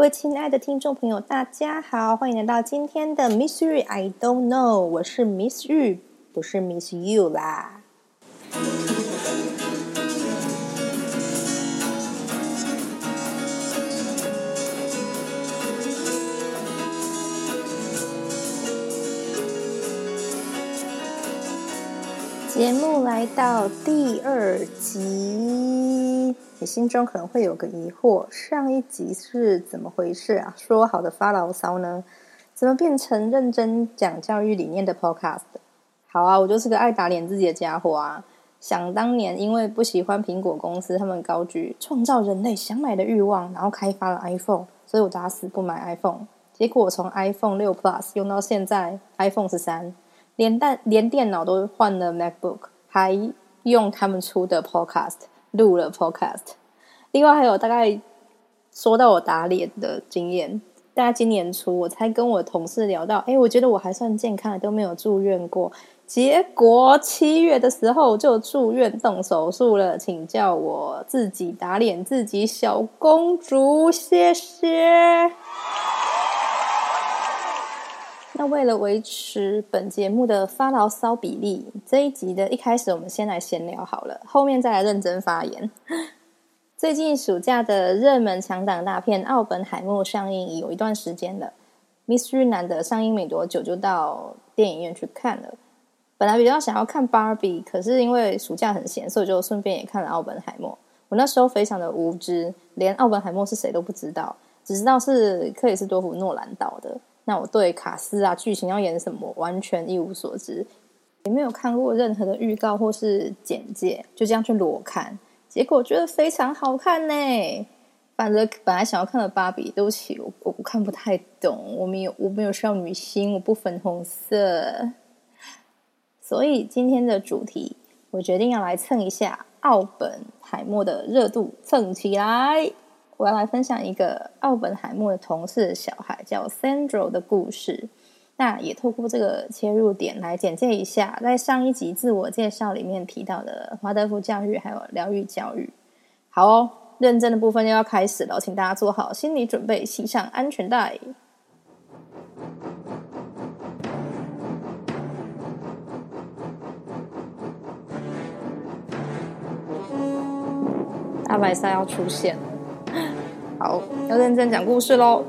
各位亲爱的听众朋友，大家好，欢迎来到今天的 Miss You I Don't Know，我是 Miss You，不是 Miss You 啦。节目来到第二集，你心中可能会有个疑惑：上一集是怎么回事啊？说好的发牢骚呢？怎么变成认真讲教育理念的 Podcast？好啊，我就是个爱打脸自己的家伙啊！想当年，因为不喜欢苹果公司，他们高举创造人类想买的欲望，然后开发了 iPhone，所以我打死不买 iPhone。结果从 iPhone 六 Plus 用到现在 iPhone 十三。连电连电脑都换了 MacBook，还用他们出的 Podcast 录了 Podcast。另外还有大概说到我打脸的经验，大概今年初我才跟我同事聊到，哎，我觉得我还算健康，都没有住院过。结果七月的时候就住院动手术了，请叫我自己打脸自己，小公主，谢谢。那为了维持本节目的发牢骚比例，这一集的一开始我们先来闲聊好了，后面再来认真发言。最近暑假的热门强档大片《奥本海默》上映已有一段时间了，Miss 日南的上映没多久就到电影院去看了。本来比较想要看芭比，可是因为暑假很闲，所以就顺便也看了《奥本海默》。我那时候非常的无知，连奥本海默是谁都不知道，只知道是克里斯多夫诺兰导的。那我对卡斯啊剧情要演什么完全一无所知，也没有看过任何的预告或是简介，就这样去裸看，结果觉得非常好看呢。反正本来想要看的芭比，对不起，我我看不太懂，我没有我没有少女心，我不粉红色，所以今天的主题，我决定要来蹭一下奥本海默的热度，蹭起来。我要来分享一个奥本海默的同事小孩叫 Sandro 的故事。那也透过这个切入点来简介一下，在上一集自我介绍里面提到的华德福教育还有疗愈教育。好哦，认真的部分又要开始了，请大家做好心理准备，系上安全带。大白鲨要出现了。好，要认真讲故事喽。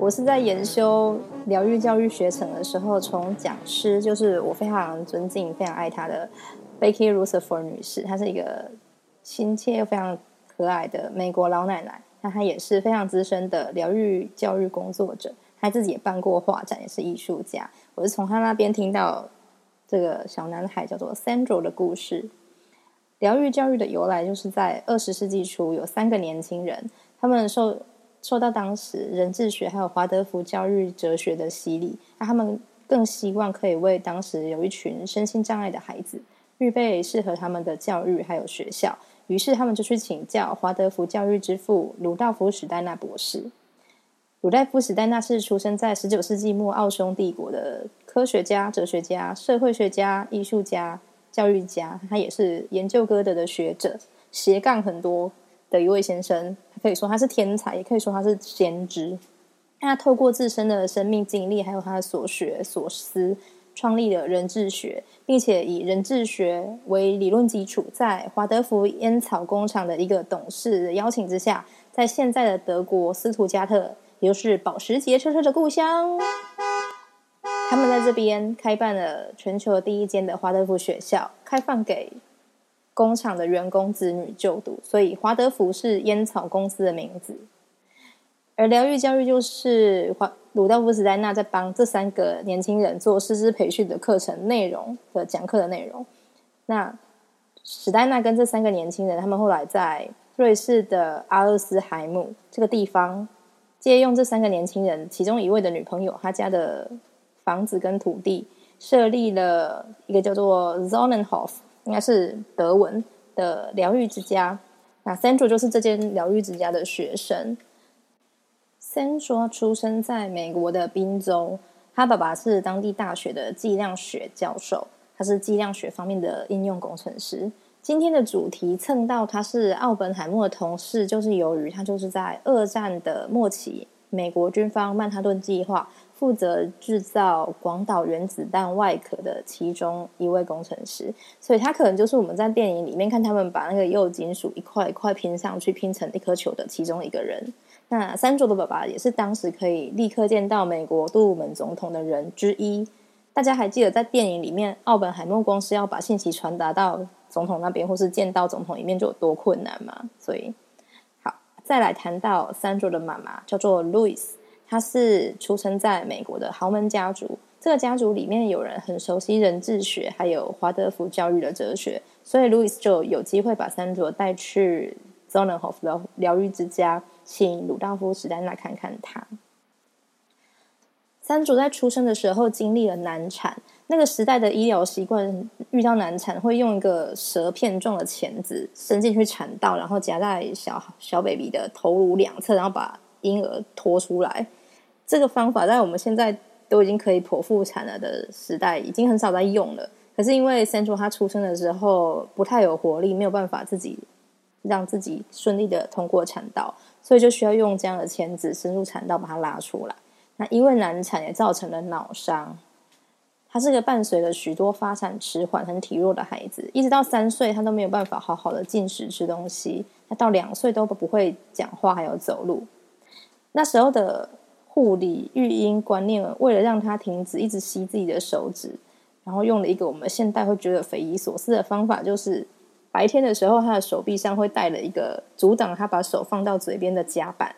我是在研修疗愈教育学程的时候，从讲师就是我非常尊敬、非常爱她的 Becky Rutherford 女士，她是一个亲切又非常可爱的美国老奶奶。那她也是非常资深的疗愈教育工作者，她自己也办过画展，也是艺术家。我是从她那边听到这个小男孩叫做 Sandro 的故事。疗愈教育的由来，就是在二十世纪初，有三个年轻人，他们受受到当时人智学还有华德福教育哲学的洗礼，那他们更希望可以为当时有一群身心障碍的孩子预备适合他们的教育还有学校，于是他们就去请教华德福教育之父鲁道夫史黛纳博士。鲁道夫史黛纳是出生在十九世纪末奥匈帝国的科学家、哲学家、社会学家、艺术家。教育家，他也是研究歌德的学者，斜杠很多的一位先生。可以说他是天才，也可以说他是先知。他透过自身的生命经历，还有他的所学所思，创立了人智学，并且以人智学为理论基础，在华德福烟草工厂的一个董事的邀请之下，在现在的德国斯图加特，也就是保时捷车车的故乡。他们在这边开办了全球第一间的华德福学校，开放给工厂的员工子女就读，所以华德福是烟草公司的名字。而疗愈教育就是华鲁道夫·史黛纳在帮这三个年轻人做师资培训的课程内容的讲课的内容。那史黛纳跟这三个年轻人，他们后来在瑞士的阿尔斯海姆这个地方，借用这三个年轻人其中一位的女朋友，他家的。房子跟土地设立了一个叫做 Zonenhof，应该是德文的疗愈之家。那 Sandro 就是这间疗愈之家的学生。Sandro 出生在美国的宾州，他爸爸是当地大学的计量学教授，他是计量学方面的应用工程师。今天的主题蹭到他是奥本海默的同事，就是由于他就是在二战的末期，美国军方曼哈顿计划负责制造广岛原子弹外壳的其中一位工程师，所以他可能就是我们在电影里面看他们把那个铀金属一块一块拼上去拼成一颗球的其中一个人。那三卓的爸爸也是当时可以立刻见到美国杜鲁门总统的人之一。大家还记得在电影里面，奥本海默公司要把信息传达到总统那边，或是见到总统一面，就有多困难吗？所以，好，再来谈到三卓的妈妈，叫做 Louis，他是出生在美国的豪门家族。这个家族里面有人很熟悉人质学，还有华德福教育的哲学，所以 Louis 就有机会把三卓带去 Zonnenhof 的疗愈之家，请鲁道夫史丹纳看看他。三竹在出生的时候经历了难产，那个时代的医疗习惯，遇到难产会用一个舌片状的钳子伸进去产道，然后夹在小小 baby 的头颅两侧，然后把婴儿拖出来。这个方法在我们现在都已经可以剖腹产了的时代，已经很少在用了。可是因为三竹他出生的时候不太有活力，没有办法自己让自己顺利的通过产道，所以就需要用这样的钳子深入产道把它拉出来。那因为难产也造成了脑伤，他是个伴随了许多发展迟缓、很体弱的孩子，一直到三岁他都没有办法好好的进食吃东西，他到两岁都不会讲话还有走路。那时候的护理育婴观念，为了让他停止一直吸自己的手指，然后用了一个我们现代会觉得匪夷所思的方法，就是白天的时候他的手臂上会带了一个阻挡他把手放到嘴边的夹板。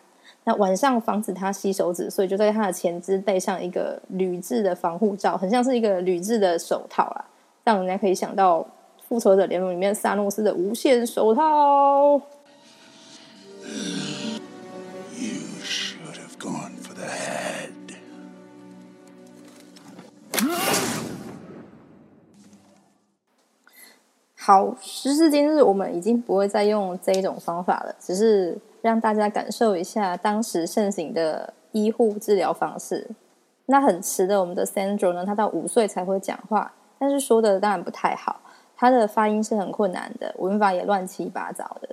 那晚上防止他吸手指，所以就在他的前肢戴上一个铝制的防护罩，很像是一个铝制的手套啦，让人家可以想到《复仇者联盟》里面萨诺斯的无限手套。好，时至今日，我们已经不会再用这一种方法了，只是。让大家感受一下当时盛行的医护治疗方式。那很迟的，我们的 Sandro 呢，他到五岁才会讲话，但是说的当然不太好，他的发音是很困难的，文法也乱七八糟的。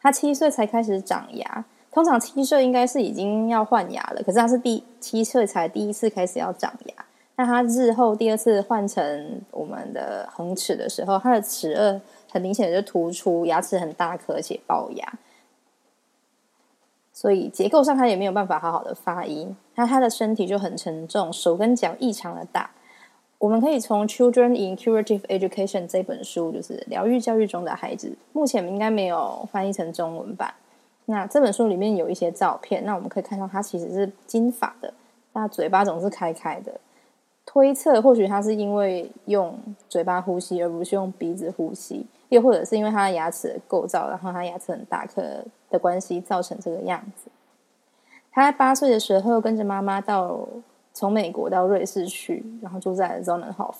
他七岁才开始长牙，通常七岁应该是已经要换牙了，可是他是第七岁才第一次开始要长牙。那他日后第二次换成我们的恒齿的时候，他的齿颚很明显的就突出，牙齿很大颗，且龅牙。所以结构上他也没有办法好好的发音，那他的身体就很沉重，手跟脚异常的大。我们可以从《Children in Curative Education》这本书，就是疗愈教育中的孩子，目前应该没有翻译成中文版。那这本书里面有一些照片，那我们可以看到他其实是金发的，那嘴巴总是开开的。推测或许他是因为用嘴巴呼吸，而不是用鼻子呼吸，又或者是因为他的牙齿的构造，然后他牙齿很大颗。的关系造成这个样子。他在八岁的时候跟着妈妈到从美国到瑞士去，然后住在 Zonnenhof。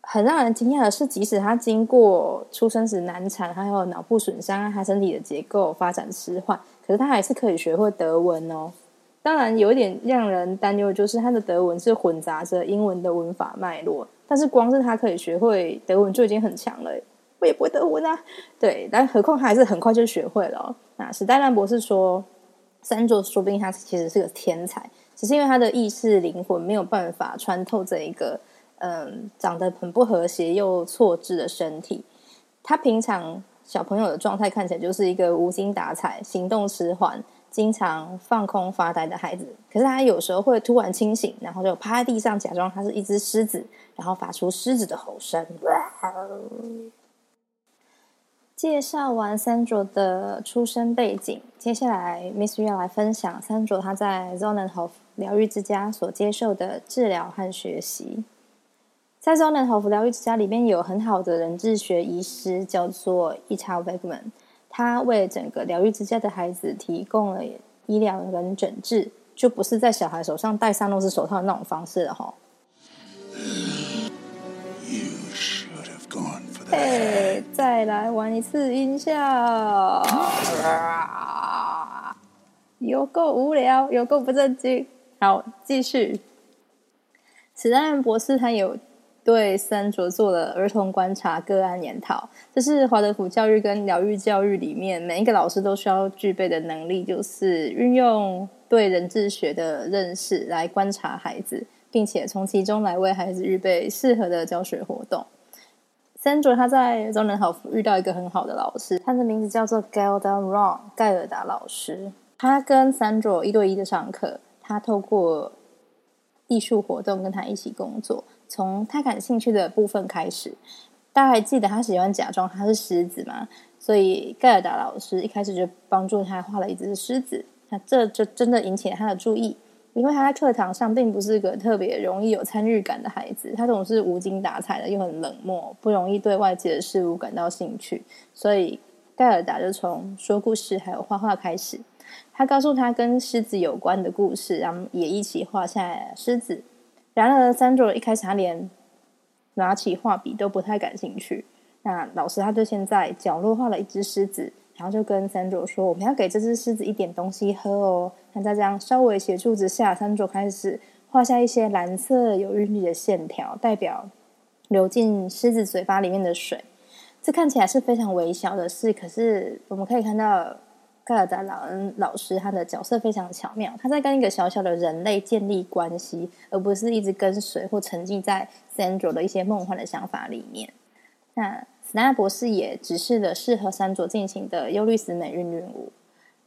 很让人惊讶的是，即使他经过出生时难产，还有脑部损伤，他身体的结构发展迟缓，可是他还是可以学会德文哦。当然，有一点让人担忧就是他的德文是混杂着英文的文法脉络，但是光是他可以学会德文就已经很强了。我也不会德文啊，对，但何况他还是很快就学会了。那史黛兰博士说，三座说不定他其实是个天才，只是因为他的意识灵魂没有办法穿透这一个嗯长得很不和谐又错置的身体。他平常小朋友的状态看起来就是一个无精打采、行动迟缓、经常放空发呆的孩子。可是他有时候会突然清醒，然后就趴在地上，假装他是一只狮子，然后发出狮子的吼声。介绍完三卓的出生背景，接下来 Miss 要来分享三卓他在 Zonnenhof 疗愈之家所接受的治疗和学习。在 Zonnenhof 疗愈之家里面有很好的人质学医师，叫做 Ita Wegman，他为整个疗愈之家的孩子提供了医疗跟诊治，就不是在小孩手上戴三诺斯手套那种方式了哈。嘿，再来玩一次音效，有够无聊，有够不正经。好，继续。史丹博士他有对三卓做了儿童观察个案研讨。这是华德福教育跟疗愈教育里面每一个老师都需要具备的能力，就是运用对人智学的认识来观察孩子，并且从其中来为孩子预备适合的教学活动。三卓他在中南好遇到一个很好的老师，他的名字叫做 Gelda Ron 盖尔达老师。他跟三卓一对一的上课，他透过艺术活动跟他一起工作，从他感兴趣的部分开始。大家还记得他喜欢假装他是狮子吗？所以盖尔达老师一开始就帮助他画了一只狮子，那这就真的引起了他的注意。因为他在课堂上并不是个特别容易有参与感的孩子，他总是无精打采的，又很冷漠，不容易对外界的事物感到兴趣。所以盖尔达就从说故事还有画画开始。他告诉他跟狮子有关的故事，然后也一起画下狮子。然而，三卓一开始他连拿起画笔都不太感兴趣。那老师他就先在角落画了一只狮子。然后就跟三卓说：“我们要给这只狮子一点东西喝哦。”那在这样稍微协助之下，三卓开始画下一些蓝色有韵律的线条，代表流进狮子嘴巴里面的水。这看起来是非常微小的事，可是我们可以看到盖尔达老恩老师他的角色非常巧妙，他在跟一个小小的人类建立关系，而不是一直跟随或沉浸在三卓的一些梦幻的想法里面。那。史丹博士也指示了适合三卓进行的忧虑死美韵律舞。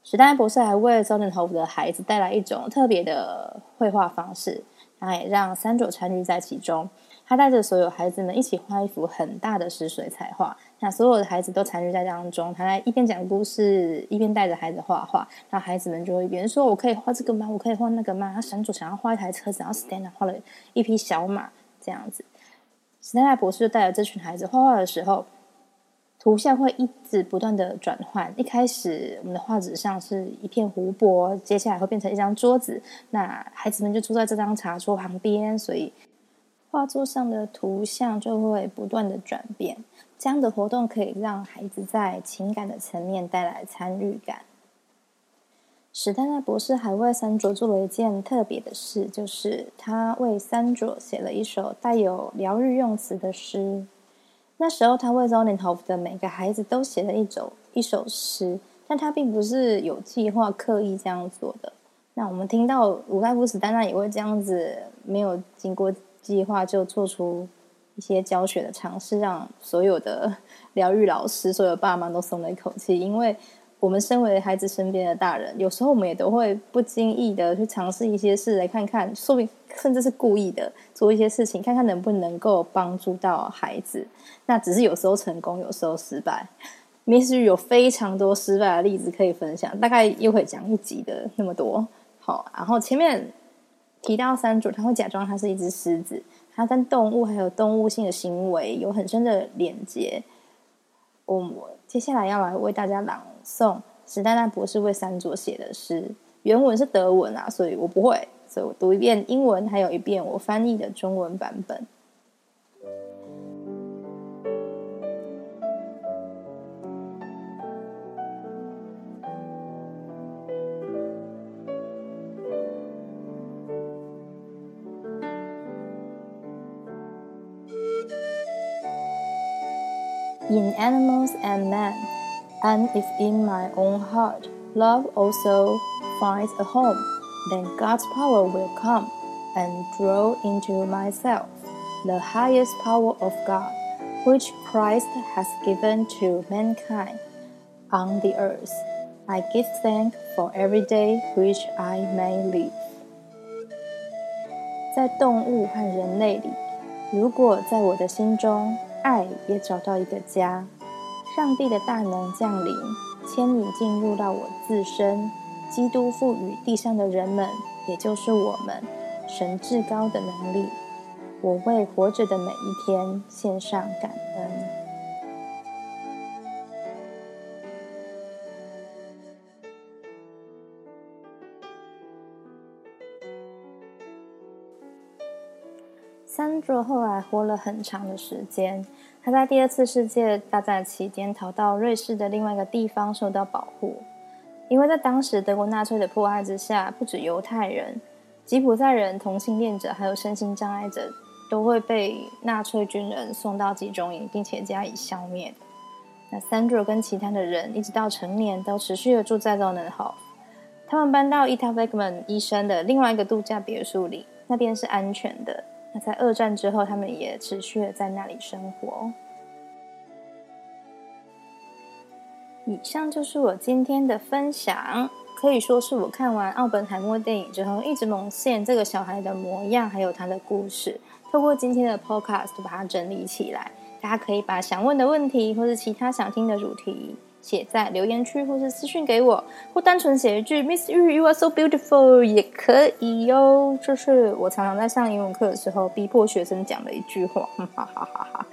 史丹博士还为招人头的孩子带来一种特别的绘画方式，他也让三卓参与在其中。他带着所有孩子们一起画一幅很大的湿水彩画，那所有的孩子都参与在当中。他在一边讲故事，一边带着孩子画画。那孩子们就会一边说：“我可以画这个吗？我可以画那个吗？”他三卓想要画一台车子，然后史丹画了一匹小马，这样子。史丹博士就带着这群孩子画画的时候。图像会一直不断的转换。一开始，我们的画纸上是一片湖泊，接下来会变成一张桌子。那孩子们就坐在这张茶桌旁边，所以画作上的图像就会不断的转变。这样的活动可以让孩子在情感的层面带来参与感。史丹纳博士还为三卓做了一件特别的事，就是他为三卓写了一首带有疗愈用词的诗。那时候，他为周年头的每个孩子都写了一首一首诗，但他并不是有计划刻意这样做的。那我们听到鲁盖夫史丹娜也会这样子，没有经过计划就做出一些教学的尝试，让所有的 疗愈老师、所有爸妈都松了一口气，因为。我们身为孩子身边的大人，有时候我们也都会不经意的去尝试一些事，来看看，说明甚至是故意的做一些事情，看看能不能够帮助到孩子。那只是有时候成功，有时候失败。也许有非常多失败的例子可以分享，大概又会讲一集的那么多。好，然后前面提到三组，他会假装他是一只狮子，他跟动物还有动物性的行为有很深的连接。我接下来要来为大家朗诵史丹丹博士为三卓写的诗，原文是德文啊，所以我不会，所以我读一遍英文，还有一遍我翻译的中文版本。in animals and men, and if in my own heart love also finds a home, then God's power will come and draw into myself the highest power of God, which Christ has given to mankind on the earth. I give thanks for every day which I may live. 在动物和人类里，如果在我的心中 爱也找到一个家，上帝的大能降临，牵引进入到我自身。基督赋予地上的人们，也就是我们，神至高的能力。我为活着的每一天献上感恩。三卓后来活了很长的时间。他在第二次世界大战期间逃到瑞士的另外一个地方受到保护，因为在当时德国纳粹的迫害之下，不止犹太人、吉普赛人、同性恋者还有身心障碍者都会被纳粹军人送到集中营，并且加以消灭。那 Sandra 跟其他的人一直到成年都持续的住在 Zonenhof。他们搬到伊塔贝克曼医生的另外一个度假别墅里，那边是安全的。在二战之后，他们也持续的在那里生活。以上就是我今天的分享，可以说是我看完奥本海默电影之后，一直蒙现这个小孩的模样，还有他的故事。透过今天的 podcast 把它整理起来，大家可以把想问的问题，或是其他想听的主题，写在留言区，或是私讯给我，或单纯写一句 “Miss Yu, you are so beautiful” 也可以哟。这是我常常在上英文课的时候逼迫学生讲的一句话，哈哈哈哈。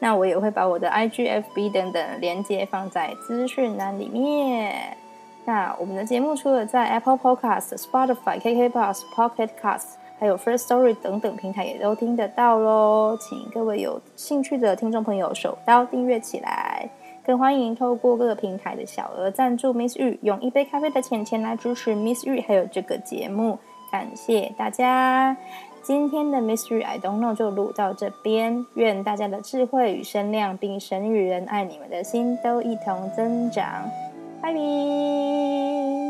那我也会把我的 IGFB 等等连接放在资讯栏里面。那我们的节目除了在 Apple Podcast、Spotify、KKBox、Pocket Cast。还有 First Story 等等平台也都听得到喽，请各位有兴趣的听众朋友手刀订阅起来，更欢迎透过各个平台的小额赞助 Miss 玉，用一杯咖啡的钱钱来支持 Miss 玉还有这个节目，感谢大家！今天的 Miss 玉 I don't know 就录到这边，愿大家的智慧与声量，并神与人爱你们的心都一同增长，拜拜。